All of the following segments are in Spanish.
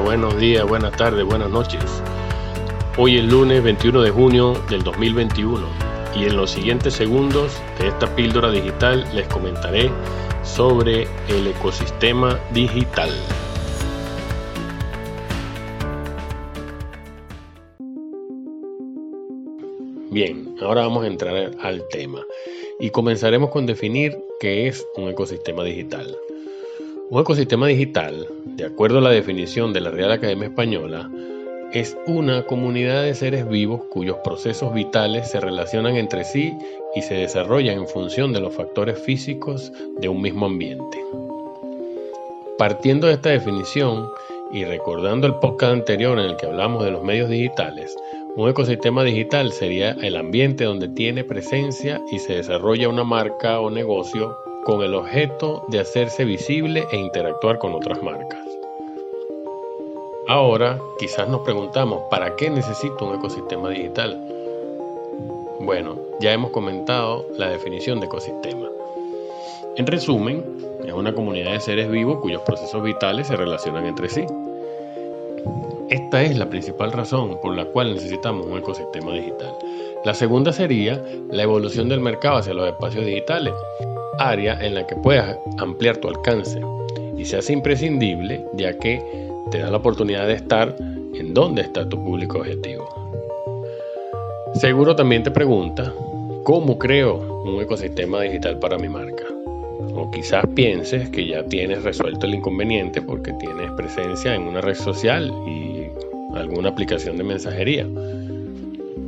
buenos días, buenas tardes, buenas noches. Hoy es lunes 21 de junio del 2021 y en los siguientes segundos de esta píldora digital les comentaré sobre el ecosistema digital. Bien, ahora vamos a entrar al tema y comenzaremos con definir qué es un ecosistema digital. Un ecosistema digital, de acuerdo a la definición de la Real Academia Española, es una comunidad de seres vivos cuyos procesos vitales se relacionan entre sí y se desarrollan en función de los factores físicos de un mismo ambiente. Partiendo de esta definición y recordando el podcast anterior en el que hablamos de los medios digitales, un ecosistema digital sería el ambiente donde tiene presencia y se desarrolla una marca o negocio con el objeto de hacerse visible e interactuar con otras marcas. Ahora, quizás nos preguntamos, ¿para qué necesito un ecosistema digital? Bueno, ya hemos comentado la definición de ecosistema. En resumen, es una comunidad de seres vivos cuyos procesos vitales se relacionan entre sí. Esta es la principal razón por la cual necesitamos un ecosistema digital. La segunda sería la evolución del mercado hacia los espacios digitales, área en la que puedas ampliar tu alcance y se hace imprescindible ya que te da la oportunidad de estar en donde está tu público objetivo. Seguro también te pregunta, ¿cómo creo un ecosistema digital para mi marca? O quizás pienses que ya tienes resuelto el inconveniente porque tienes presencia en una red social y alguna aplicación de mensajería.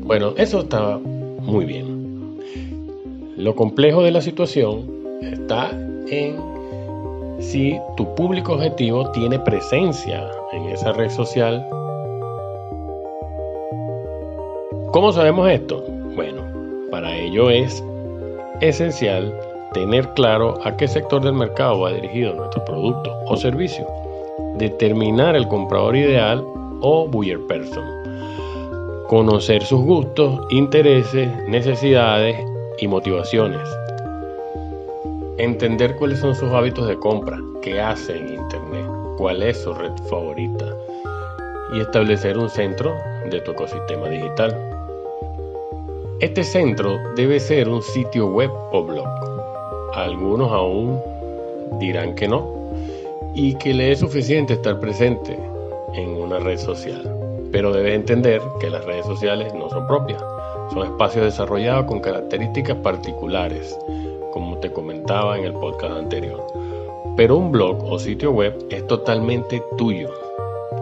Bueno, eso está muy bien. Lo complejo de la situación está en si tu público objetivo tiene presencia en esa red social. ¿Cómo sabemos esto? Bueno, para ello es esencial tener claro a qué sector del mercado va dirigido nuestro producto o servicio, determinar el comprador ideal o buyer person. Conocer sus gustos, intereses, necesidades y motivaciones. Entender cuáles son sus hábitos de compra, qué hace en Internet, cuál es su red favorita y establecer un centro de tu ecosistema digital. Este centro debe ser un sitio web o blog. Algunos aún dirán que no y que le es suficiente estar presente en una red social. Pero debes entender que las redes sociales no son propias, son espacios desarrollados con características particulares, como te comentaba en el podcast anterior. Pero un blog o sitio web es totalmente tuyo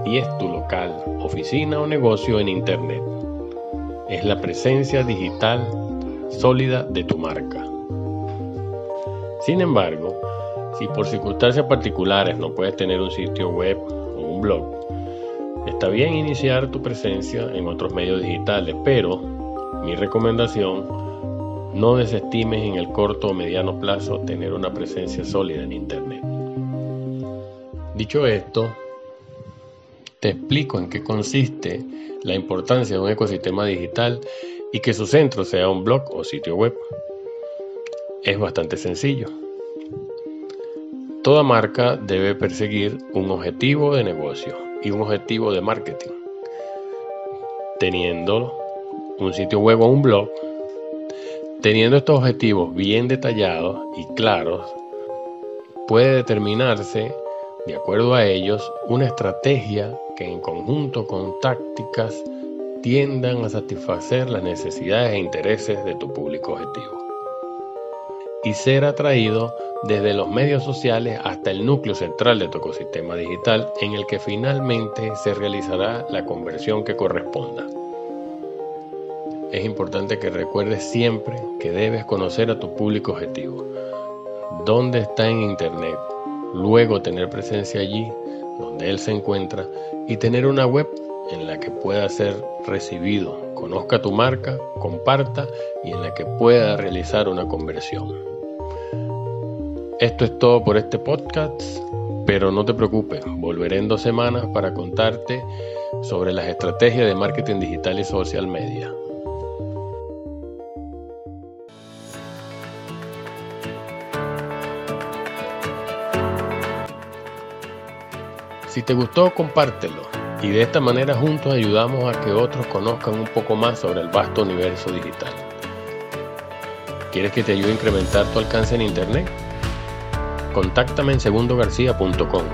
y es tu local, oficina o negocio en Internet. Es la presencia digital sólida de tu marca. Sin embargo, si por circunstancias particulares no puedes tener un sitio web o un blog, Está bien iniciar tu presencia en otros medios digitales, pero mi recomendación, no desestimes en el corto o mediano plazo tener una presencia sólida en Internet. Dicho esto, te explico en qué consiste la importancia de un ecosistema digital y que su centro sea un blog o sitio web. Es bastante sencillo. Toda marca debe perseguir un objetivo de negocio y un objetivo de marketing. Teniendo un sitio web o un blog, teniendo estos objetivos bien detallados y claros, puede determinarse, de acuerdo a ellos, una estrategia que en conjunto con tácticas tiendan a satisfacer las necesidades e intereses de tu público objetivo y ser atraído desde los medios sociales hasta el núcleo central de tu ecosistema digital en el que finalmente se realizará la conversión que corresponda. Es importante que recuerdes siempre que debes conocer a tu público objetivo, dónde está en Internet, luego tener presencia allí, donde él se encuentra, y tener una web en la que pueda ser recibido, conozca tu marca, comparta y en la que pueda realizar una conversión. Esto es todo por este podcast, pero no te preocupes, volveré en dos semanas para contarte sobre las estrategias de marketing digital y social media. Si te gustó, compártelo y de esta manera juntos ayudamos a que otros conozcan un poco más sobre el vasto universo digital. ¿Quieres que te ayude a incrementar tu alcance en Internet? Contáctame en segundogarcía.com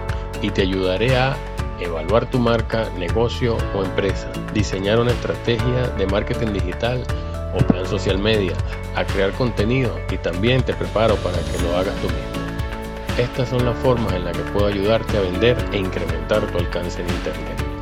y te ayudaré a evaluar tu marca, negocio o empresa, diseñar una estrategia de marketing digital o plan social media, a crear contenido y también te preparo para que lo hagas tú mismo. Estas son las formas en las que puedo ayudarte a vender e incrementar tu alcance en Internet.